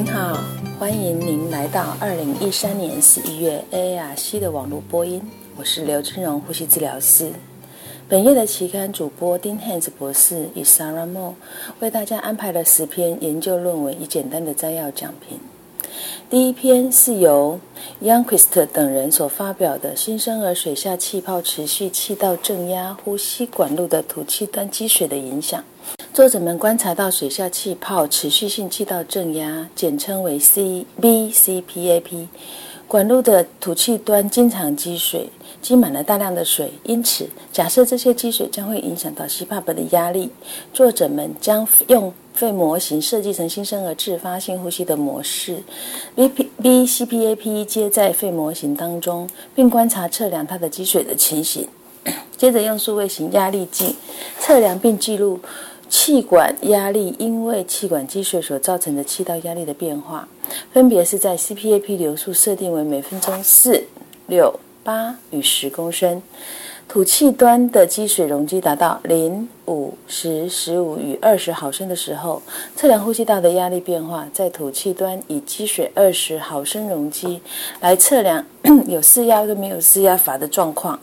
您好，欢迎您来到二零一三年十一月 AARC 的网络播音，我是刘金荣呼吸治疗师。本月的期刊主播丁汉斯博士与 Sarah Mo 为大家安排了十篇研究论文，以简单的摘要讲评。第一篇是由 Youngquist 等人所发表的新生儿水下气泡持续气道正压呼吸管路的吐气端积水的影响。作者们观察到水下气泡持续性气道正压，简称为 C B C P A P，管路的吐气端经常积水，积满了大量的水。因此，假设这些积水将会影响到 CPAP 的压力，作者们将用肺模型设计成新生儿自发性呼吸的模式，B P B C P A P 接在肺模型当中，并观察测量它的积水的情形。接着用数位型压力计测量并记录。气管压力因为气管积水所造成的气道压力的变化，分别是在 CPAP 流速设定为每分钟四、六、八与十公升，吐气端的积水容积达到零、五、十、十五与二十毫升的时候，测量呼吸道的压力变化，在吐气端以积水二十毫升容积来测量 有施压跟没有施压阀的状况。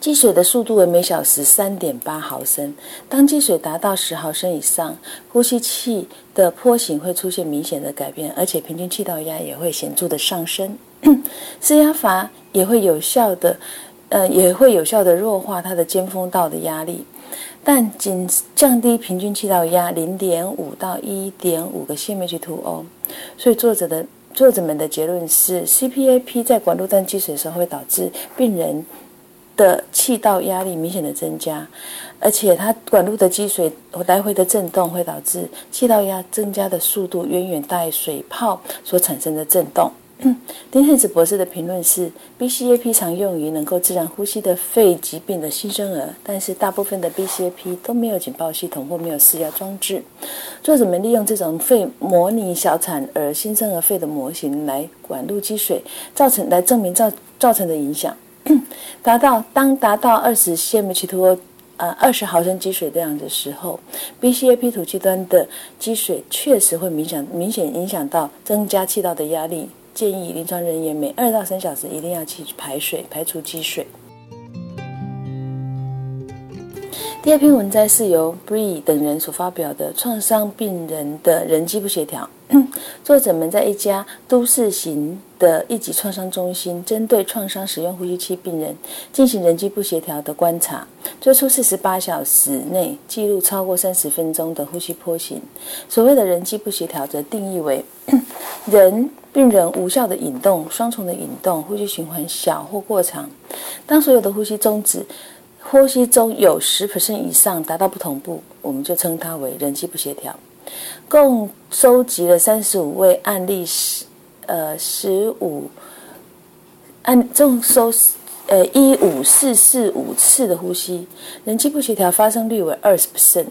积水的速度为每小时三点八毫升。当积水达到十毫升以上，呼吸器的坡形会出现明显的改变，而且平均气道压也会显著的上升。施压阀也会有效的，呃，也会有效的弱化它的尖峰道的压力，但仅降低平均气道压零点五到一点五个 cmH2O。所以作者的作者们的结论是，CPAP 在管路端积水的时候会导致病人。的气道压力明显的增加，而且它管路的积水来回的震动会导致气道压增加的速度远远大于水泡所产生的震动。丁汉子博士的评论是：BCAP 常用于能够自然呼吸的肺疾病的新生儿，但是大部分的 BCAP 都没有警报系统或没有施压装置。作者们利用这种肺模拟小产儿新生儿肺的模型来管路积水造成来证明造造成的影响。达到当达到二十 cm2，呃，二十毫升积水量的时候，BCAP 吐气端的积水确实会明显明显影响到增加气道的压力。建议临床人员每二到三小时一定要去排水，排除积水。第二篇文摘是由 Bree 等人所发表的创伤病人的人机不协调。作者们在一家都市型的一级创伤中心，针对创伤使用呼吸器病人进行人机不协调的观察，做出四十八小时内记录超过三十分钟的呼吸波形。所谓的人机不协调，则定义为 人病人无效的引动、双重的引动、呼吸循环小或过长。当所有的呼吸终止，呼吸中有十 percent 以上达到不同步，我们就称它为人机不协调。共收集了三十五位案例，十呃十五按共收呃一五四四五次的呼吸，人机不协调发生率为二十 percent。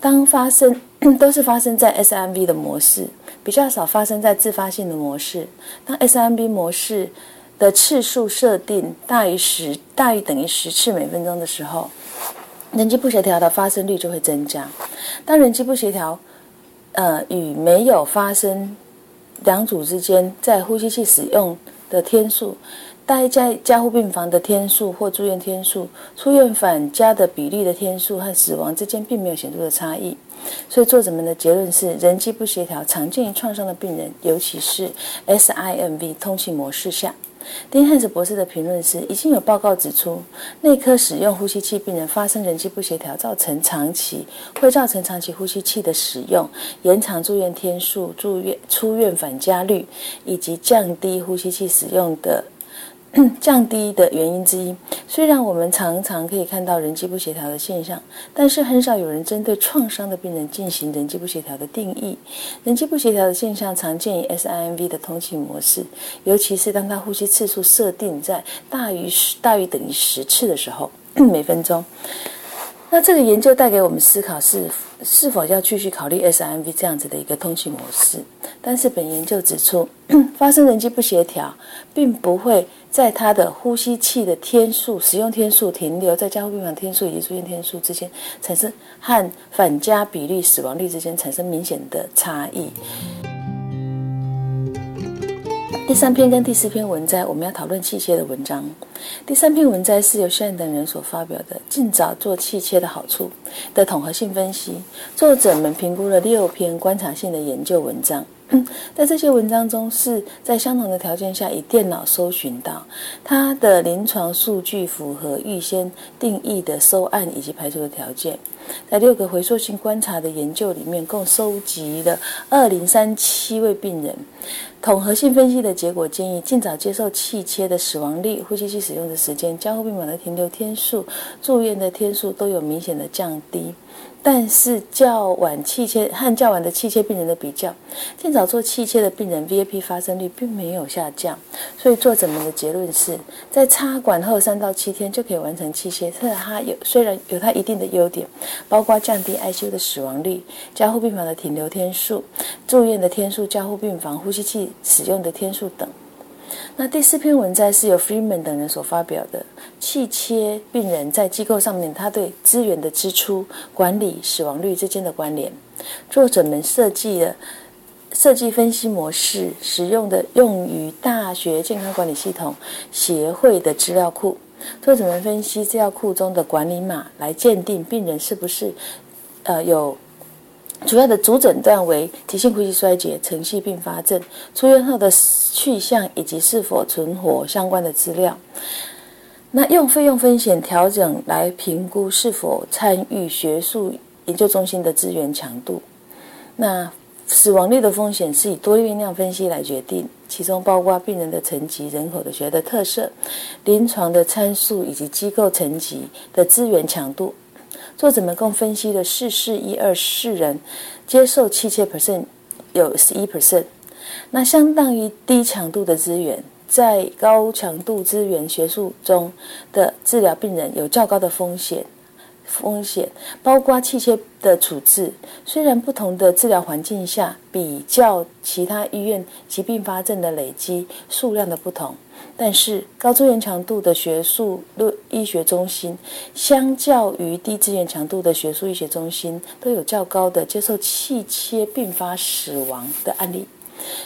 当发生 都是发生在 S M V 的模式，比较少发生在自发性的模式。当 S M V 模式的次数设定大于十大于等于十次每分钟的时候，人机不协调的发生率就会增加。当人机不协调呃，与没有发生两组之间在呼吸器使用的天数、待在加护病房的天数或住院天数、出院返家的比例的天数和死亡之间并没有显著的差异。所以作者们的结论是，人机不协调常见于创伤的病人，尤其是 SIMV 通气模式下。丁汉斯博士的评论是：已经有报告指出，内科使用呼吸器病人发生人际不协调，造成长期会造成长期呼吸器的使用，延长住院天数、住院出院返家率，以及降低呼吸器使用的。降低的原因之一，虽然我们常常可以看到人机不协调的现象，但是很少有人针对创伤的病人进行人机不协调的定义。人机不协调的现象常见于 SIMV 的通气模式，尤其是当他呼吸次数设定在大于十大于等于十次的时候，每分钟。那这个研究带给我们思考是是否要继续考虑 SIMV 这样子的一个通气模式？但是本研究指出，发生人机不协调，并不会。在他的呼吸器的天数、使用天数停留在加护病房天数以及住院天数之间产生和返家比率、死亡率之间产生明显的差异。第三篇跟第四篇文摘，我们要讨论气切的文章。第三篇文摘是由轩等人所发表的《尽早做气切的好处》的统合性分析。作者们评估了六篇观察性的研究文章。在这些文章中，是在相同的条件下以电脑搜寻到它的临床数据符合预先定义的收案以及排除的条件。在六个回溯性观察的研究里面，共收集了二零三七位病人。统合性分析的结果建议，尽早接受气切的死亡率、呼吸器使用的时间、加护病房的停留天数、住院的天数都有明显的降低。但是较晚气切和较晚的气切病人的比较，尽早做气切的病人 VAP 发生率并没有下降。所以作者们的结论是在插管后三到七天就可以完成气切。它有虽然有它一定的优点，包括降低 ICU 的死亡率、加护病房的停留天数、住院的天数、加护病房呼吸器使用的天数等。那第四篇文摘是由 Freeman 等人所发表的。气切病人在机构上面，他对资源的支出、管理、死亡率之间的关联。作者们设计了设计分析模式，使用的用于大学健康管理系统协会的资料库。作者们分析资料库中的管理码，来鉴定病人是不是呃有。主要的主诊断为急性呼吸衰竭、程序并发症，出院后的去向以及是否存活相关的资料。那用费用风险调整来评估是否参与学术研究中心的资源强度。那死亡率的风险是以多变量分析来决定，其中包括病人的层级、人口的学的特色、临床的参数以及机构层级的资源强度。作者们共分析了四四一二四人接受器械 percent 有十一 percent，那相当于低强度的资源，在高强度资源学术中的治疗病人有较高的风险。风险包括气切的处置，虽然不同的治疗环境下比较其他医院疾病发症的累积数量的不同。但是高资源强度的学术论医学中心，相较于低资源强度的学术医学中心，都有较高的接受气切并发死亡的案例。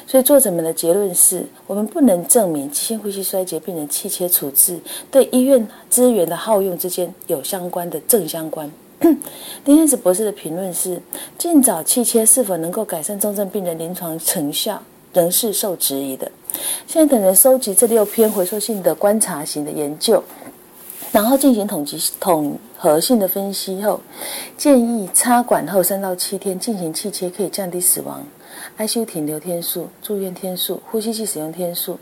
所以作者们的结论是：我们不能证明急性呼吸衰竭病人气切处置对医院资源的耗用之间有相关的正相关。丁燕子博士的评论是：尽早气切是否能够改善重症病人临床成效，仍是受质疑的。现在等人收集这六篇回溯性的观察型的研究，然后进行统计统合性的分析后，建议插管后三到七天进行气切可以降低死亡、ICU 停留天数、住院天数、呼吸器使用天数。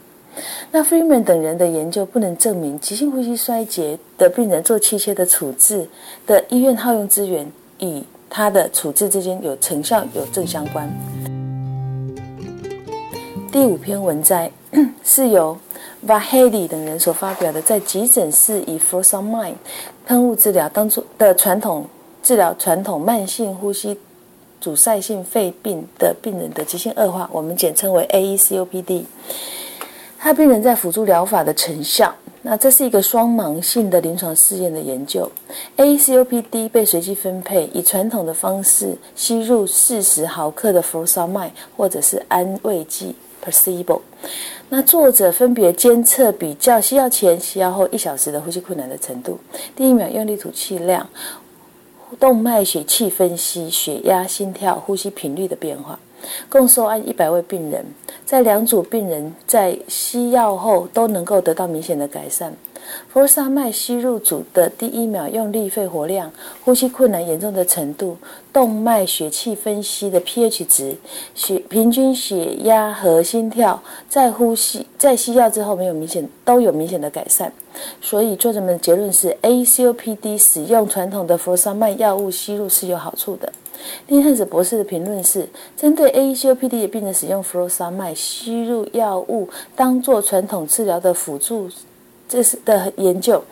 那 Freeman 等人的研究不能证明急性呼吸衰竭的病人做气切的处置的医院耗用资源与他的处置之间有成效有正相关。第五篇文摘 是由 Vahedi 等人所发表的，在急诊室以 f o r s o m i n e 喷雾治疗当做的传统治疗传统慢性呼吸阻塞性肺病的病人的急性恶化，我们简称为 AECOPD。他病人在辅助疗法的成效。那这是一个双盲性的临床试验的研究。AECOPD 被随机分配，以传统的方式吸入四十毫克的 f o r s o m i 或者是安慰剂。Placebo。那作者分别监测比较吸药前、吸药后一小时的呼吸困难的程度，第一秒用力吐气量、动脉血气分析、血压、心跳、呼吸频率的变化。共受案一百位病人，在两组病人在吸药后都能够得到明显的改善。佛沙麦吸入组的第一秒用力肺活量、呼吸困难严重的程度、动脉血气分析的 pH 值、血平均血压和心跳，在呼吸在吸药之后没有明显都有明显的改善。所以作者们的结论是，ACOPD 使用传统的佛沙麦药物吸入是有好处的。丁汉子博士的评论是：针对 ACOPD 的病人使用佛沙麦吸入药物，当做传统治疗的辅助。这是的研究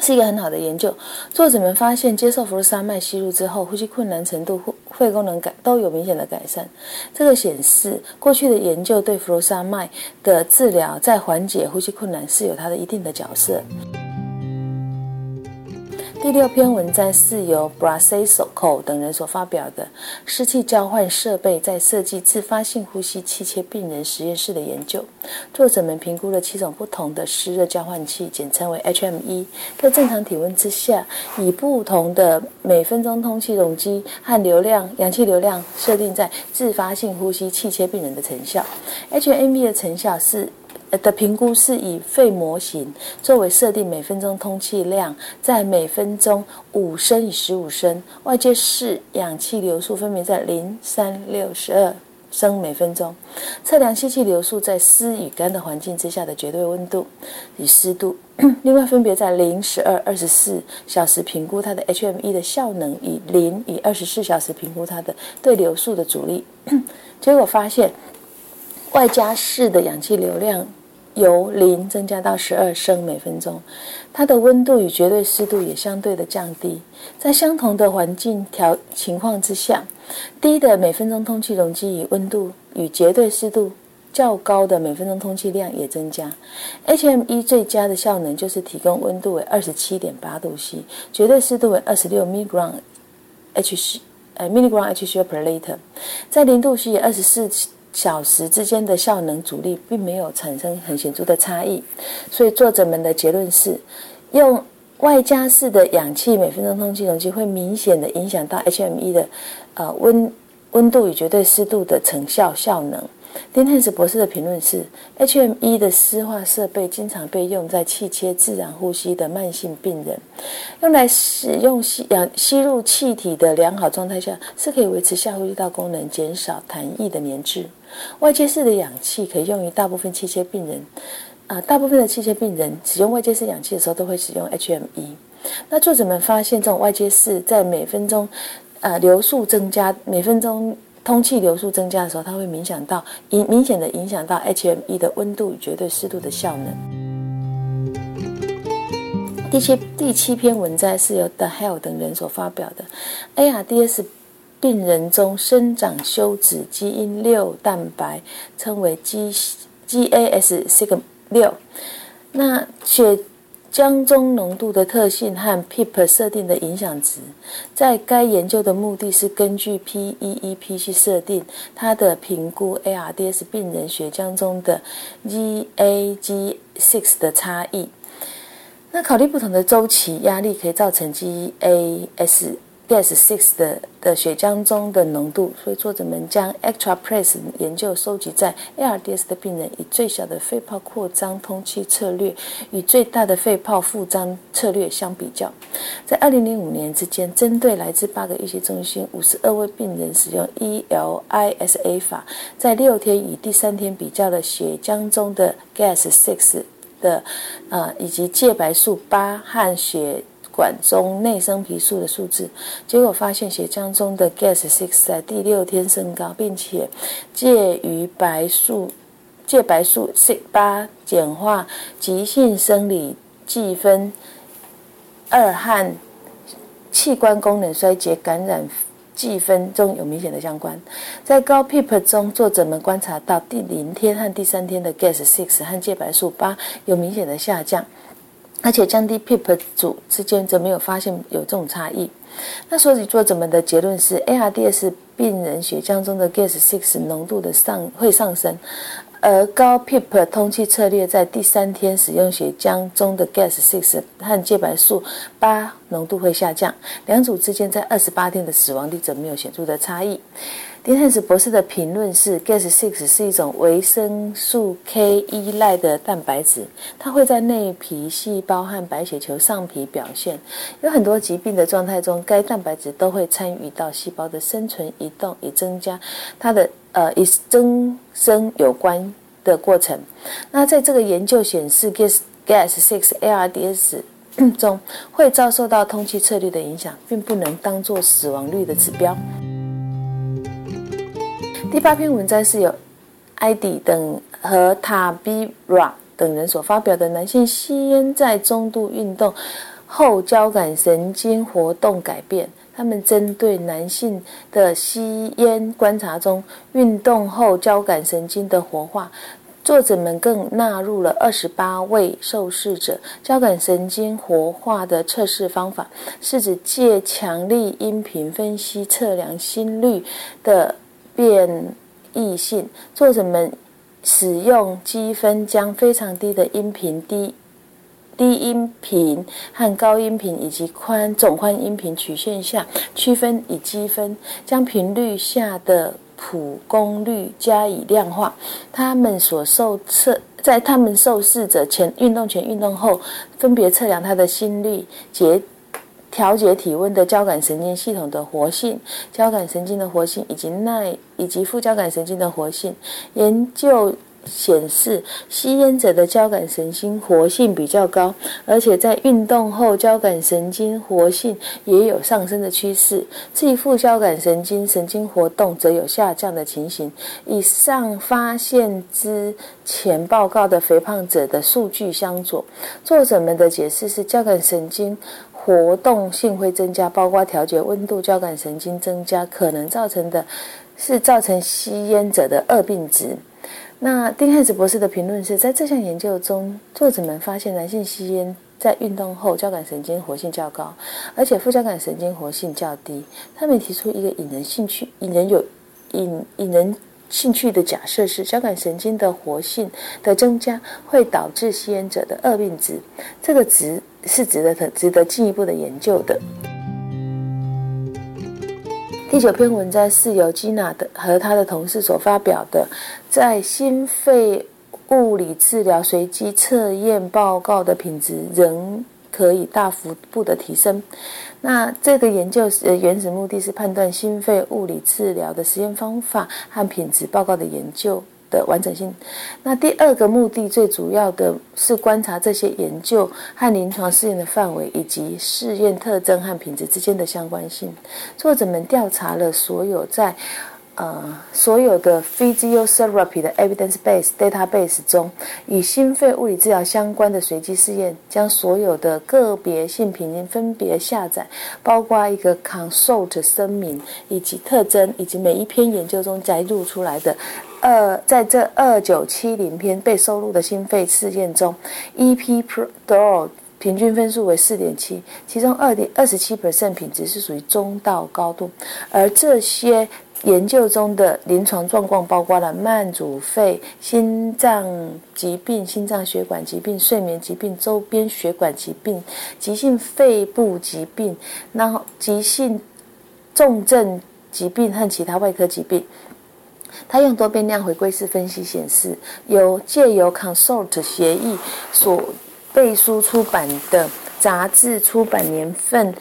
是一个很好的研究。作者们发现，接受弗洛沙麦吸入之后，呼吸困难程度、肺功能改都有明显的改善。这个显示，过去的研究对弗洛沙麦的治疗在缓解呼吸困难是有它的一定的角色。第六篇文章是由 Brasco 等人所发表的湿气交换设备在设计自发性呼吸器切病人实验室的研究。作者们评估了七种不同的湿热交换器，简称为 HME，在正常体温之下，以不同的每分钟通气容积和流量、氧气流量设定在自发性呼吸器切病人的成效。HME 的成效是。的评估是以肺模型作为设定，每分钟通气量在每分钟五升与十五升，外界式氧气流速分别在零、三、六、十二升每分钟。测量吸气流速在湿与干的环境之下的绝对温度与湿度。另外，分别在零、十二、二十四小时评估它的 HME 的效能，以零与二十四小时评估它的对流速的阻力。结果发现，外加室的氧气流量。由零增加到十二升每分钟，它的温度与绝对湿度也相对的降低。在相同的环境条情况之下，低的每分钟通气容积与温度与绝对湿度较高的每分钟通气量也增加。HME 最佳的效能就是提供温度为二十七点八度 C，绝对湿度为二十六 milligram H 呃 milligram H per liter，在零度 C 二十四。小时之间的效能阻力并没有产生很显著的差异，所以作者们的结论是，用外加式的氧气每分钟通气容积会明显的影响到 HME 的呃温温度与绝对湿度的成效效能。丁汉斯博士的评论是：HME 的湿化设备经常被用在气切自然呼吸的慢性病人，用来使用吸氧吸入气体的良好状态下，是可以维持下呼吸道功能、减少痰液的粘滞。外接式的氧气可以用于大部分气切病人，啊，大部分的气切病人使用外接式氧气的时候都会使用 HME。那作者们发现，这种外接式在每分钟，呃，流速增加，每分钟。通气流速增加的时候，它会影响到影明显的影响到 HME 的温度与绝对湿度的效能。第七第七篇文章是由 The Hell 等人所发表的，ARDS 病人中生长休止基因六蛋白称为 G GAS sigma 六，那血。浆中浓度的特性和 PEEP 设定的影响值，在该研究的目的是根据 PEEP 去设定它的评估 ARDS 病人血浆中的 GAG6 的差异。那考虑不同的周期压力可以造成 GAS。Gas six 的的血浆中的浓度，所以作者们将 extra press 研究收集在 ARDS 的病人，以最小的肺泡扩张通气策略与最大的肺泡复张策略相比较。在二零零五年之间，针对来自八个医学中心五十二位病人，使用 ELISA 法，在六天与第三天比较了血浆中的 gas six 的啊以及介白素八和血。管中内生皮素的数字，结果发现血浆中的 gas six 在第六天升高，并且介于白素介白素 C 八简化急性生理计分二和器官功能衰竭感染计分中有明显的相关。在高 PEEP 中，作者们观察到第零天和第三天的 gas six 和介白素八有明显的下降。而且降低 PEEP 组之间则没有发现有这种差异。那所以作者们的结论是，ARDS 病人血浆中的 Gas6 浓度的上会上升，而高 PEEP 通气策略在第三天使用血浆中的 Gas6 和介白素八浓度会下降，两组之间在二十八天的死亡率则没有显著的差异。丁汉斯博士的评论是：Gas6 是一种维生素 K 依赖的蛋白质，它会在内皮细胞和白血球上皮表现。有很多疾病的状态中，该蛋白质都会参与到细胞的生存、移动，以增加它的呃以增生有关的过程。那在这个研究显示，Gas Gas6 ARDS 中会遭受到通气策略的影响，并不能当做死亡率的指标。第八篇文章是由艾迪等和塔比拉等人所发表的。男性吸烟在中度运动后交感神经活动改变。他们针对男性的吸烟观察中运动后交感神经的活化，作者们更纳入了二十八位受试者交感神经活化的测试方法，是指借强力音频分析测量心率的变异性。作者们使用积分将非常低的音频低。低音频和高音频以及宽总宽音频曲线下区分以积分，将频率下的谱功率加以量化。他们所受测在他们受试者前运动前运动后，分别测量他的心率、节调节体温的交感神经系统的活性、交感神经的活性以及耐以及副交感神经的活性研究。显示吸烟者的交感神经活性比较高，而且在运动后交感神经活性也有上升的趋势。至于副交感神经神经活动则有下降的情形。以上发现之前报告的肥胖者的数据相左。作者们的解释是交感神经活动性会增加，包括调节温度、交感神经增加可能造成的是造成吸烟者的恶病值。那丁汉斯博士的评论是在这项研究中，作者们发现男性吸烟在运动后交感神经活性较高，而且副交感神经活性较低。他们提出一个引人兴趣、引人有引引人兴趣的假设是，交感神经的活性的增加会导致吸烟者的恶病值。这个值是值得值得进一步的研究的。第九篇文章是由基娜的和他的同事所发表的，在心肺物理治疗随机测验报告的品质仍可以大幅度的提升。那这个研究的原始目的是判断心肺物理治疗的实验方法和品质报告的研究。的完整性。那第二个目的，最主要的是观察这些研究和临床试验的范围，以及试验特征和品质之间的相关性。作者们调查了所有在呃所有的 physiotherapy 的 evidence base database 中与心肺物理治疗相关的随机试验，将所有的个别性平均分别下载，包括一个 consult 声明以及特征，以及每一篇研究中摘录出来的。二在这二九七零篇被收录的心肺试验中，EP Pro 平均分数为四点七，其中二点二十七 percent 品质是属于中到高度。而这些研究中的临床状况包括了慢阻肺、心脏疾病、心脏血管疾病、睡眠疾病、周边血管疾病、急性肺部疾病，然后急性重症疾病和其他外科疾病。他用多变量回归式分析显示，由借由 Consult 协议所背书出版的杂志出版年份、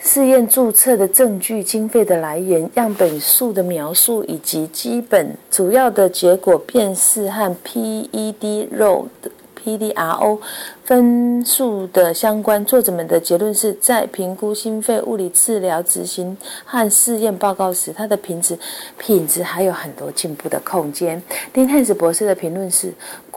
试验注册的证据、经费的来源、样本数的描述以及基本主要的结果辨识和 PED RO 的。PDRO 分数的相关，作者们的结论是在评估心肺物理治疗执行和试验报告时，它的品质品质还有很多进步的空间。丁汉斯博士的评论是。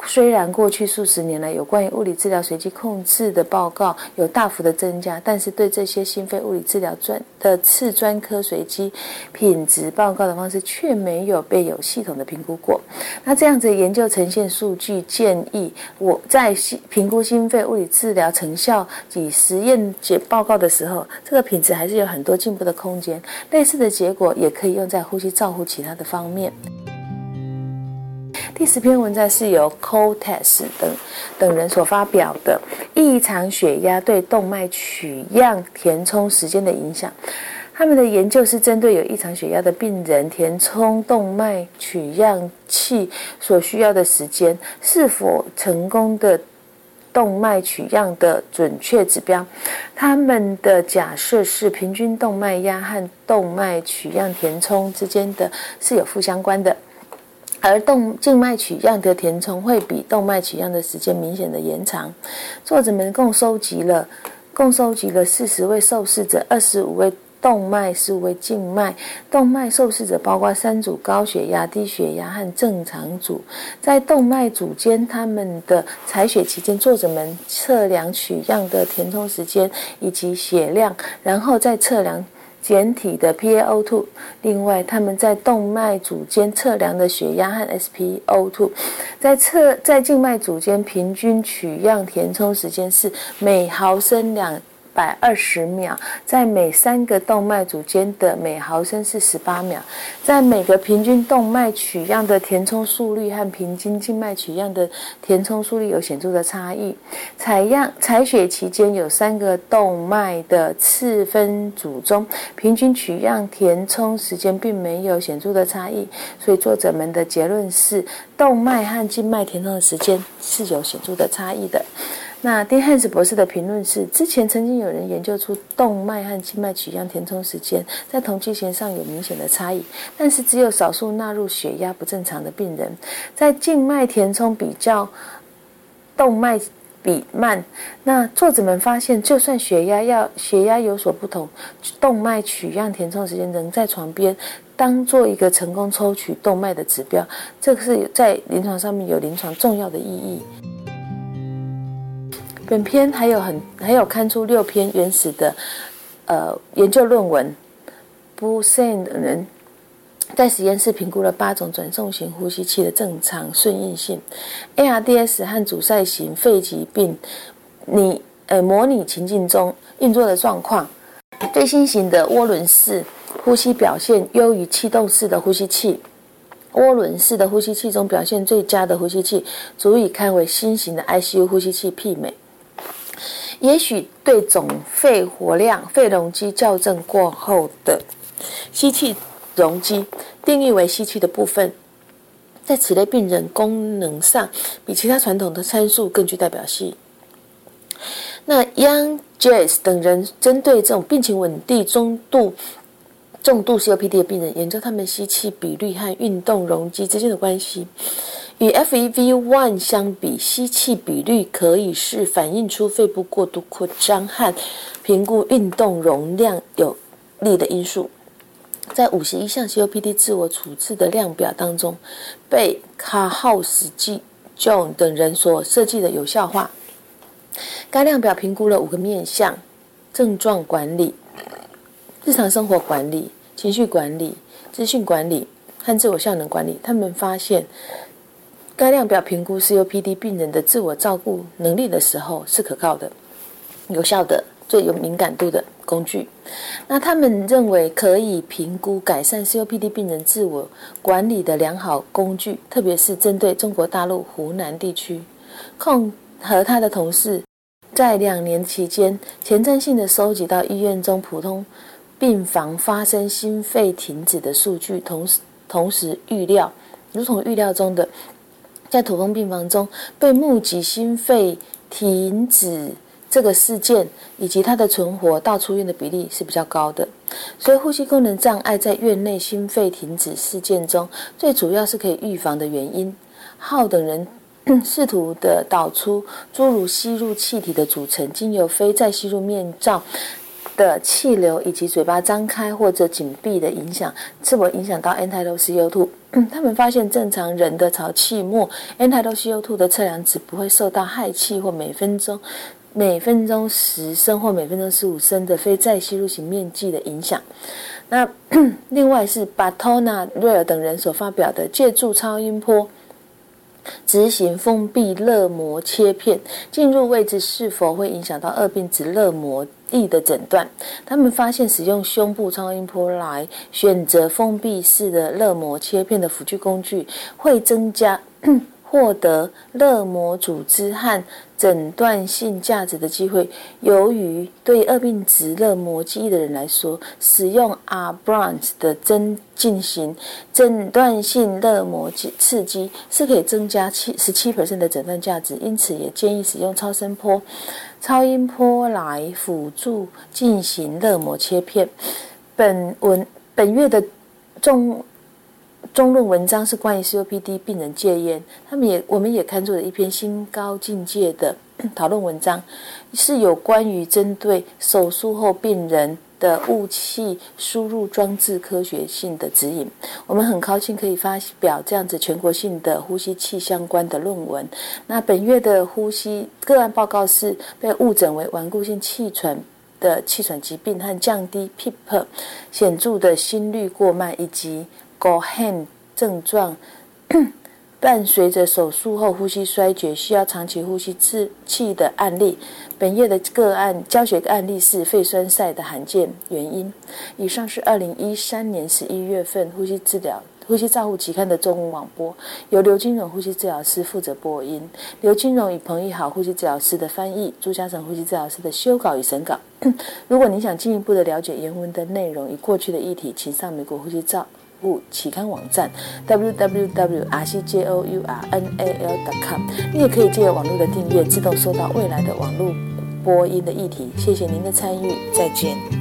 虽然过去数十年来有关于物理治疗随机控制的报告有大幅的增加，但是对这些心肺物理治疗专的次专科随机品质报告的方式却没有被有系统的评估过。那这样子研究呈现数据建议，我在评估心肺物理治疗成效及实验结报告的时候，这个品质还是有很多进步的空间。类似的结果也可以用在呼吸照护其他的方面。第十篇文章是由 Cotes 等等人所发表的异常血压对动脉取样填充时间的影响。他们的研究是针对有异常血压的病人填充动脉取样器所需要的时间是否成功的动脉取样的准确指标。他们的假设是平均动脉压和动脉取样填充之间的是有负相关的。而动静脉取样的填充会比动脉取样的时间明显的延长。作者们共收集了共收集了四十位受试者，二十五位动脉，是为静脉。动脉受试者包括三组高血压、低血压和正常组。在动脉组间，他们的采血期间，作者们测量取样的填充时间以及血量，然后再测量。简体的 PaO2。另外，他们在动脉组间测量的血压和 SpO2，在测在静脉组间平均取样填充时间是每毫升两。百二十秒，在每三个动脉组间的每毫升是十八秒，在每个平均动脉取样的填充速率和平均静脉取样的填充速率有显著的差异。采样采血期间有三个动脉的次分组中，平均取样填充时间并没有显著的差异，所以作者们的结论是动脉和静脉填充的时间是有显著的差异的。那丁汉斯博士的评论是：之前曾经有人研究出动脉和静脉取样填充时间在同期型上有明显的差异，但是只有少数纳入血压不正常的病人，在静脉填充比较动脉比慢。那作者们发现，就算血压要血压有所不同，动脉取样填充时间仍在床边当做一个成功抽取动脉的指标，这个是在临床上面有临床重要的意义。本篇还有很还有刊出六篇原始的呃研究论文。不 s e n 的人在实验室评估了八种转送型呼吸器的正常顺应性，ARDS 和阻塞型肺疾病你呃模拟情境中运作的状况。最新型的涡轮式呼吸表现优于气动式的呼吸器。涡轮式的呼吸器中表现最佳的呼吸器，足以堪为新型的 ICU 呼吸器媲美。也许对总肺活量、肺容积校正过后的吸气容积定义为吸气的部分，在此类病人功能上比其他传统的参数更具代表性。那 Young Jazz 等人针对这种病情稳定、中度、重度 COPD 的病人，研究他们吸气比率和运动容积之间的关系。与 FEV1 相比，吸气比率可以是反映出肺部过度扩张和评估运动容量有利的因素。在五十一项 COPD 自我处置的量表当中，被卡浩斯基 John 等人所设计的有效化。该量表评估了五个面向：症状管理、日常生活管理、情绪管理、资讯管理和自我效能管理。他们发现。该量表评估 COPD 病人的自我照顾能力的时候是可靠的、有效的、最有敏感度的工具。那他们认为可以评估改善 COPD 病人自我管理的良好工具，特别是针对中国大陆湖南地区。控和他的同事在两年期间前瞻性的收集到医院中普通病房发生心肺停止的数据，同时同时预料，如同预料中的。在土方病房中被目击心肺停止这个事件，以及它的存活到出院的比例是比较高的。所以，呼吸功能障碍在院内心肺停止事件中，最主要是可以预防的原因。浩等人 试图的导出诸如吸入气体的组成，经由非再吸入面罩。的气流以及嘴巴张开或者紧闭的影响，是否影响到 end-tidal CO2？他们发现正常人的潮气末 end-tidal CO2 的测量值不会受到氦气或每分钟每分钟十升或每分钟十五升的非再吸入型面积的影响。那 另外是 Batona、瑞尔等人所发表的借助超音波。执行封闭热膜切片进入位置是否会影响到二病子热膜液的诊断？他们发现使用胸部超音波来选择封闭式的热膜切片的辅具工具，会增加。获得热膜组织和诊断性价值的机会，由于对二病子肋膜记忆的人来说，使用 Abrams 的针进行诊断性热膜刺激是可以增加七十七的诊断价值，因此也建议使用超声波、超音波来辅助进行热膜切片。本文本月的中。中论文章是关于 COPD 病人戒烟，他们也我们也看出了一篇新高境界的 讨论文章，是有关于针对手术后病人的雾气输入装置科学性的指引。我们很高兴可以发表这样子全国性的呼吸器相关的论文。那本月的呼吸个案报告是被误诊为顽固性气喘的气喘疾病和降低 PEEP 显著的心率过慢以及 GOHAN 症状。伴随着手术后呼吸衰竭，需要长期呼吸器的案例。本页的个案教学案例是肺栓塞的罕见原因。以上是二零一三年十一月份呼吸治疗、呼吸照护期刊的中文网播，由刘金荣呼吸治疗师负责播音。刘金荣与彭义豪呼吸治疗师的翻译，朱嘉诚呼吸治疗师的修稿与审稿。如果你想进一步的了解原文的内容与过去的议题，请上美国呼吸照。期刊网站 www.rcjournal.com，你也可以借网络的订阅，自动收到未来的网络播音的议题。谢谢您的参与，再见。